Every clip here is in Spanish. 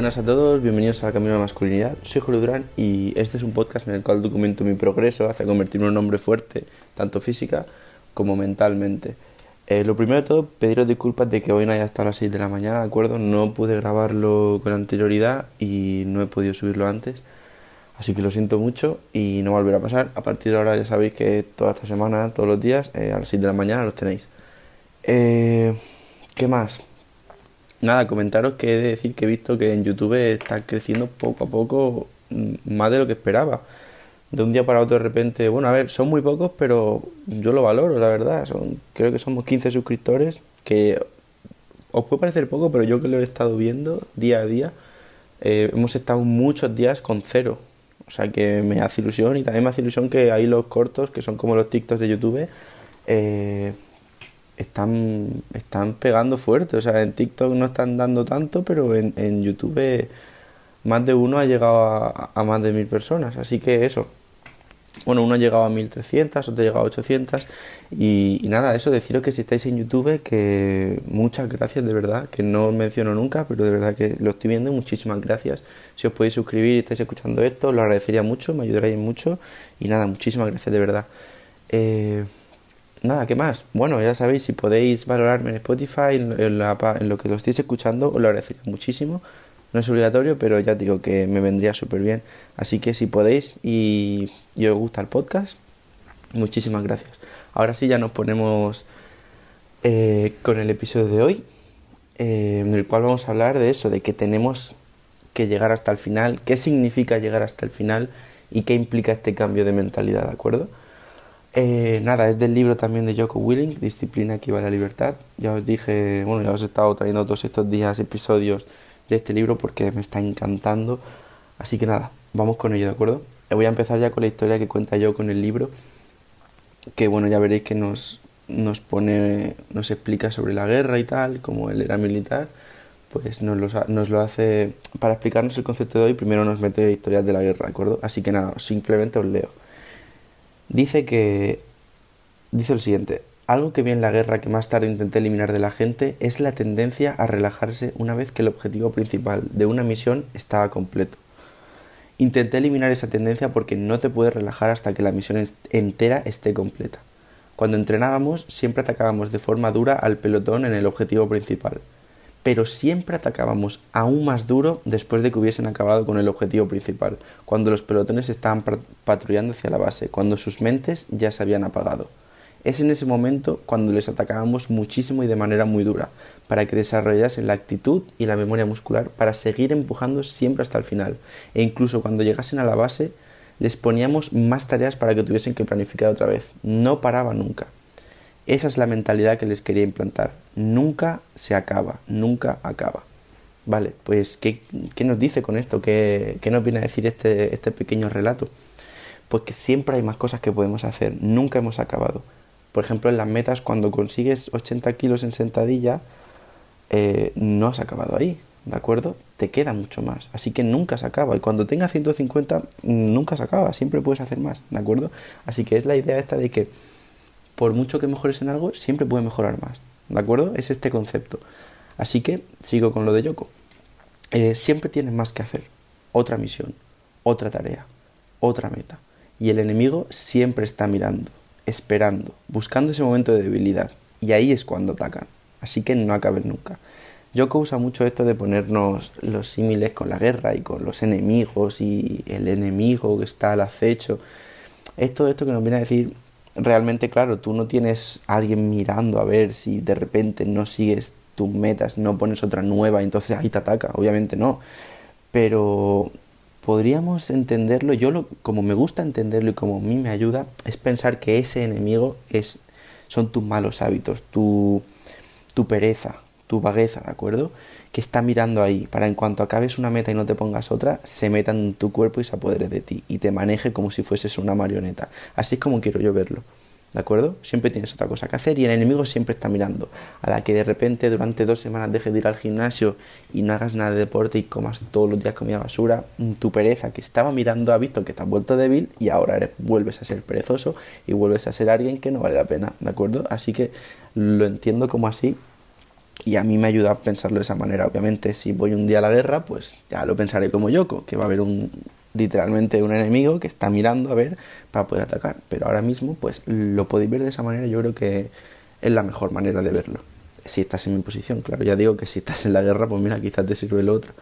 Buenas a todos, bienvenidos a Camino la Masculinidad. Soy Julio Durán y este es un podcast en el cual documento mi progreso hacia convertirme en un hombre fuerte, tanto física como mentalmente. Eh, lo primero de todo, pediros disculpas de que hoy no haya estado a las 6 de la mañana, ¿de acuerdo? No pude grabarlo con anterioridad y no he podido subirlo antes. Así que lo siento mucho y no volverá a pasar. A partir de ahora ya sabéis que toda esta semana, todos los días, eh, a las 6 de la mañana los tenéis. Eh, ¿Qué más? Nada, comentaros que he de decir que he visto que en YouTube está creciendo poco a poco mm, más de lo que esperaba. De un día para otro de repente, bueno, a ver, son muy pocos, pero yo lo valoro, la verdad. Son, creo que somos 15 suscriptores, que os puede parecer poco, pero yo que lo he estado viendo día a día, eh, hemos estado muchos días con cero. O sea que me hace ilusión y también me hace ilusión que ahí los cortos, que son como los TikToks de YouTube, eh, están, están pegando fuerte. O sea, en TikTok no están dando tanto, pero en, en YouTube más de uno ha llegado a, más de mil personas. Así que eso, bueno, uno ha llegado a 1300, otro ha llegado a 800 y, y, nada, eso deciros que si estáis en YouTube que muchas gracias de verdad, que no os menciono nunca, pero de verdad que lo estoy viendo, muchísimas gracias. Si os podéis suscribir y estáis escuchando esto, lo agradecería mucho, me ayudaréis mucho y nada, muchísimas gracias de verdad. Eh, nada, ¿qué más? Bueno, ya sabéis, si podéis valorarme en Spotify, en, lo que lo estéis escuchando, os lo agradecería muchísimo. No es obligatorio, pero ya digo que me vendría súper bien. Así que si podéis y, y, os gusta el podcast, muchísimas gracias. Ahora sí ya nos ponemos eh, con el episodio de hoy, eh, en el cual vamos a hablar de eso, de que tenemos que llegar hasta el final, qué significa llegar hasta el final y qué implica este cambio de mentalidad, ¿de acuerdo? Eh, nada, es del libro también de Joko Willing, Disciplina equivale a libertad. Ya os dije, bueno, ya os he estado trayendo todos estos días episodios de este libro porque me está encantando. Así que nada, vamos con ello, ¿de acuerdo? Voy a empezar ya con la historia que cuenta yo con el libro, que bueno, ya veréis que nos, nos pone, nos explica sobre la guerra y tal, como él era militar, pues nos nos lo hace, para explicarnos el concepto de hoy, primero nos mete historias de la guerra, ¿de acuerdo? Así que nada, simplemente os leo. Dice que, dice el siguiente, algo que vi en la guerra que más tarde intenté eliminar de la gente es la tendencia a relajarse una vez que el objetivo principal de una misión estaba completo. Intenté eliminar esa tendencia porque no te puedes relajar hasta que la misión entera esté completa. Cuando entrenábamos siempre atacábamos de forma dura al pelotón en el objetivo principal, pero siempre atacábamos aún más duro después de que hubiesen acabado con el objetivo principal, cuando los pelotones estaban patrullando hacia la base, cuando sus mentes ya se habían apagado. Es en ese momento cuando les atacábamos muchísimo y de manera muy dura, para que desarrollasen la actitud y la memoria muscular para seguir empujando siempre hasta el final. E incluso cuando llegasen a la base, les poníamos más tareas para que tuviesen que planificar otra vez. No paraba nunca. Esa es la mentalidad que les quería implantar. Nunca se acaba, nunca acaba. Vale, pues ¿qué, qué nos dice con esto? ¿Qué, ¿Qué, nos viene a decir este, este pequeño relato? Pues que siempre hay más cosas que podemos hacer, nunca hemos acabado. Por ejemplo, en las metas, cuando consigues 80 kilos en sentadilla, eh, no has acabado ahí, ¿de acuerdo? Te queda mucho más. Así que nunca se acaba. Y cuando tengas 150, nunca se acaba. Siempre puedes hacer más, ¿de acuerdo? Así que es la idea esta de que por mucho que mejores en algo, siempre puedes mejorar más, ¿de acuerdo? Es este concepto. Así que sigo con lo de Yoko. Eh, siempre tienes más que hacer. Otra misión, otra tarea, otra meta. Y el enemigo siempre está mirando esperando, buscando ese momento de debilidad. Y ahí es cuando atacan. Así que no acaben nunca. Yoko usa mucho esto de ponernos los símiles con la guerra y con los enemigos y el enemigo que está al acecho. Es todo esto que nos viene a decir, realmente claro, tú no tienes a alguien mirando a ver si de repente no sigues tus metas, no pones otra nueva entonces ahí te ataca, obviamente no. Pero podríamos entenderlo, yo lo, como me gusta entenderlo y como a mí me ayuda, es pensar que ese enemigo es, son tus malos hábitos, tu, tu pereza, tu vagueza, ¿de acuerdo? Que está mirando ahí, para en cuanto acabes una meta y no te pongas otra, se meta en tu cuerpo y se apodere de ti y te maneje como si fueses una marioneta. Así es como quiero yo verlo. ¿De acuerdo? Siempre tienes otra cosa que hacer y el enemigo siempre está mirando. A la que de repente durante dos semanas dejes de ir al gimnasio y no hagas nada de deporte y comas todos los días comida basura, mm, tu pereza que estaba mirando ha visto que te has vuelto débil y ahora vuelves a ser perezoso y vuelves a ser alguien que no vale la pena. ¿De acuerdo? Así que lo entiendo como así Y a mí me ayuda a pensarlo de esa manera. Obviamente, si voy un día a la guerra, pues ya lo pensaré como Yoko, que va a haber un literalmente un enemigo que está mirando a ver para poder atacar. Pero ahora mismo, pues lo podéis ver de esa manera, yo creo que es la mejor manera de verlo. Si estás en mi posición, claro, ya digo que si estás en la guerra, pues mira, quizás te sirve lo otro.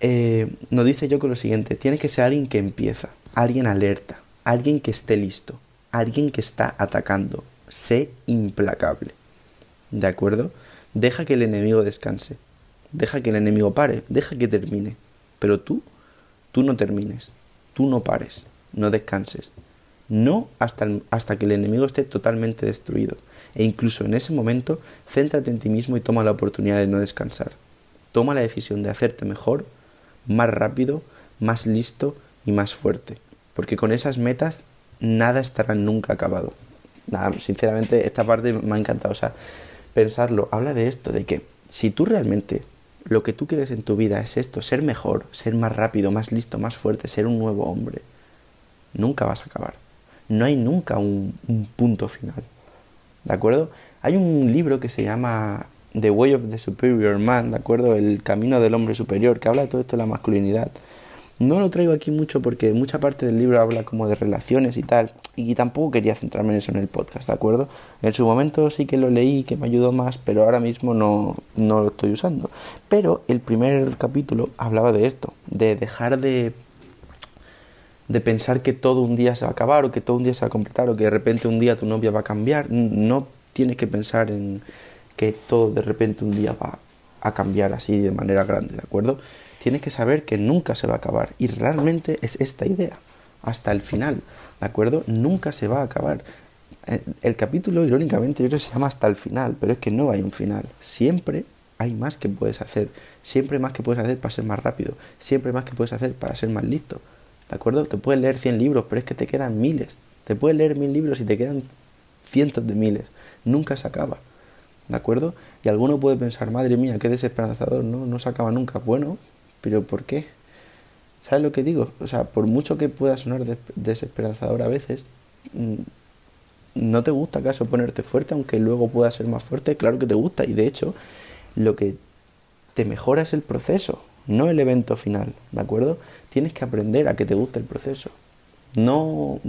Eh, nos dice Yoko lo siguiente, tiene que ser alguien que empieza, alguien alerta, alguien que esté listo, alguien que está atacando. Sé implacable. ¿De acuerdo? Deja que el enemigo descanse. Deja que el enemigo pare. Deja que termine. Pero tú, tú no termines. Tú no pares. No descanses. No hasta, hasta que el enemigo esté totalmente destruido. E incluso en ese momento, céntrate en ti mismo y toma la oportunidad de no descansar. Toma la decisión de hacerte mejor, más rápido, más listo y más fuerte. Porque con esas metas nada estará nunca acabado. Nada, sinceramente, esta parte me ha encantado. O sea, pensarlo, habla de esto, de que si tú realmente lo que tú quieres en tu vida es esto, ser mejor, ser más rápido, más listo, más fuerte, ser un nuevo hombre, nunca vas a acabar. No hay nunca un, un punto final. ¿De acuerdo? Hay un libro que se llama The Way of the Superior Man, ¿de acuerdo? El camino del hombre superior, que habla de todo esto de la masculinidad. No lo traigo aquí mucho porque mucha parte del libro habla como de relaciones y tal, y tampoco quería centrarme en eso en el podcast, ¿de acuerdo? En su momento sí que lo leí, que me ayudó más, pero ahora mismo no, no lo estoy usando. Pero el primer capítulo hablaba de esto, de dejar de de pensar que todo un día se va a acabar o que todo un día se va a completar o que de repente un día tu novia va a cambiar. No tienes que pensar en que todo de repente un día va a cambiar así de manera grande, ¿de acuerdo? Tienes que saber que nunca se va a acabar. Y realmente es esta idea, hasta el final, ¿de acuerdo? Nunca se va a acabar. Eh, el capítulo, irónicamente, yo creo que se llama hasta el final, pero es que no hay un final. Siempre hay más que puedes hacer. Siempre más que puedes hacer para ser más rápido. Siempre más que puedes hacer para ser más listo. ¿De acuerdo? Te puedes leer 100 libros, pero es que te quedan miles. Te puedes leer mil libros y te quedan cientos de miles. Nunca se acaba. ¿De acuerdo? Y alguno puede pensar, madre mía, qué desesperanzador, ¿no? No se acaba nunca. Bueno, pero ¿por qué? ¿Sabes lo que digo? O sea, por mucho que pueda sonar desesperanzador a veces, mm, ¿no te gusta acaso ponerte fuerte aunque luego pueda ser más fuerte? Claro que te gusta y de hecho lo que te mejora es el proceso, no el evento final, ¿de acuerdo? Tienes que aprender a que te guste el proceso. No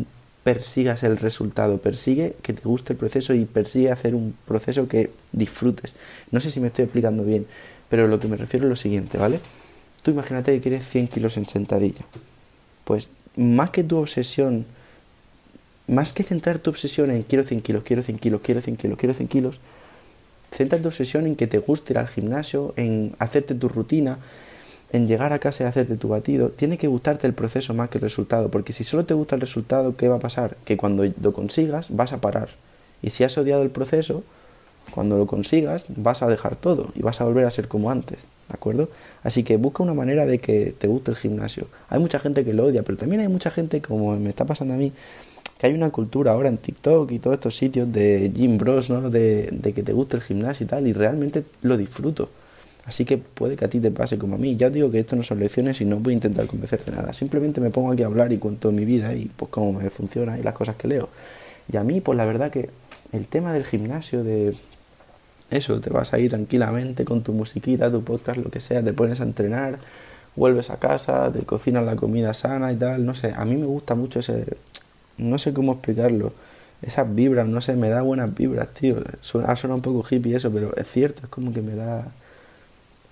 persigas el resultado, persigue que te guste el proceso y persigue hacer un proceso que disfrutes. No sé si me estoy explicando bien, pero lo que me refiero es lo siguiente, ¿vale? Tú imagínate que quieres 100 kilos en sentadilla. Pues más que tu obsesión, más que centrar tu obsesión en quiero 100 kilos, quiero 100 kilos, quiero 100 kilos, quiero 100 kilos, centra tu obsesión en que te guste ir al gimnasio, en hacerte tu rutina, en llegar a casa y hacerte tu batido. Tiene que gustarte el proceso más que el resultado, porque si solo te gusta el resultado, ¿qué va a pasar? Que cuando lo consigas vas a parar. Y si has odiado el proceso, cuando lo consigas vas a dejar todo y vas a volver a ser como antes. ¿de acuerdo? Así que busca una manera de que te guste el gimnasio. Hay mucha gente que lo odia, pero también hay mucha gente, como me está pasando a mí, que hay una cultura ahora en TikTok y todos estos sitios de gym bros, ¿no? De, que te guste el gimnasio y tal, y realmente lo disfruto. Así que puede que a ti te pase como a mí. Ya digo que esto no son lecciones y no voy a intentar convencerte de nada. Simplemente me pongo aquí a hablar y cuento mi vida y pues cómo me funciona y las cosas que leo. Y a mí, pues la verdad que el tema del gimnasio, de eso, te vas ahí tranquilamente con tu musiquita, tu podcast, lo que sea, te pones a entrenar, vuelves a casa, te cocinas la comida sana y tal, no sé, a mí me gusta mucho ese, no sé cómo explicarlo, esas vibras, no sé, me da buenas vibras, tío, suena, suena un poco hippie eso, pero es cierto, es como que me da,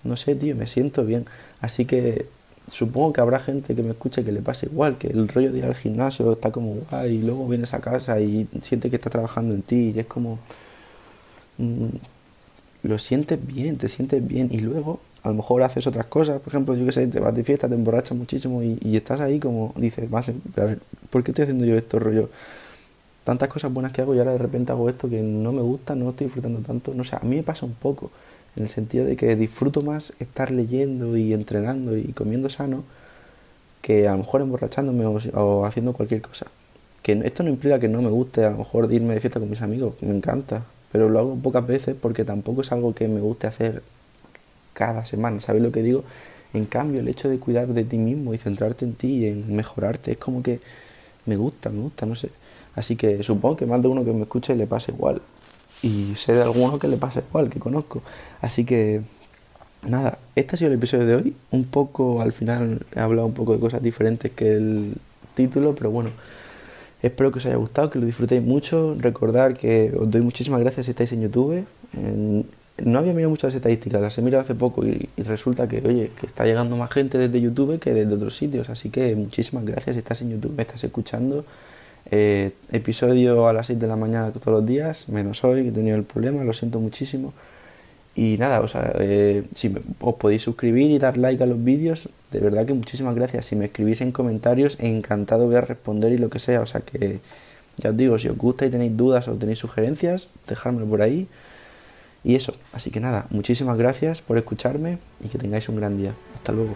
no sé, tío, me siento bien, así que supongo que habrá gente que me escuche que le pase igual, que el rollo de ir al gimnasio está como guay y luego vienes a casa y sientes que está trabajando en ti y es como... Mm, lo sientes bien, te sientes bien y luego a lo mejor haces otras cosas, por ejemplo, yo que sé, te vas de fiesta, te emborrachas muchísimo y, estás ahí como dices, más, a ver, ¿por qué estoy haciendo yo esto, rollo? Tantas cosas buenas que hago y ahora de repente hago esto que no me gusta, no estoy disfrutando tanto, no sé, a mí me pasa un poco, en el sentido de que disfruto más estar leyendo y entrenando y comiendo sano que a lo mejor emborrachándome o, o haciendo cualquier cosa. Que esto no implica que no me guste a lo mejor irme de fiesta con mis amigos, me encanta, pero lo hago pocas veces porque tampoco es algo que me guste hacer cada semana, ¿sabes lo que digo? En cambio, el hecho de cuidar de ti mismo y centrarte en ti y en mejorarte es como que me gusta, me gusta, no sé. Así que supongo que más de uno que me escuche le pasa igual. Y sé de alguno que le pasa igual, que conozco. Así que nada, este ha sido el episodio de hoy. Un poco, al final he hablado un poco de cosas diferentes que el título, pero bueno, espero que os haya gustado, que lo disfrutéis mucho. Recordar que os doy muchísimas gracias si estáis en YouTube. no había mirado muchas estadísticas, las he mirado hace poco y, resulta que, oye, que está llegando más gente desde YouTube que desde otros sitios. Así que muchísimas gracias si estás en YouTube, me estás escuchando. Eh, episodio a las 6 de la mañana todos los días, menos hoy, que he tenido el problema, lo siento muchísimo. Y nada, o sea, eh, si os podéis suscribir y dar like a los vídeos, de verdad que muchísimas gracias. Si me escribís en comentarios, encantado voy a responder y lo que sea. O sea que, ya os digo, si os gusta y tenéis dudas o tenéis sugerencias, dejármelo por ahí. Y eso, así que nada, muchísimas gracias por escucharme y que tengáis un gran día. Hasta luego.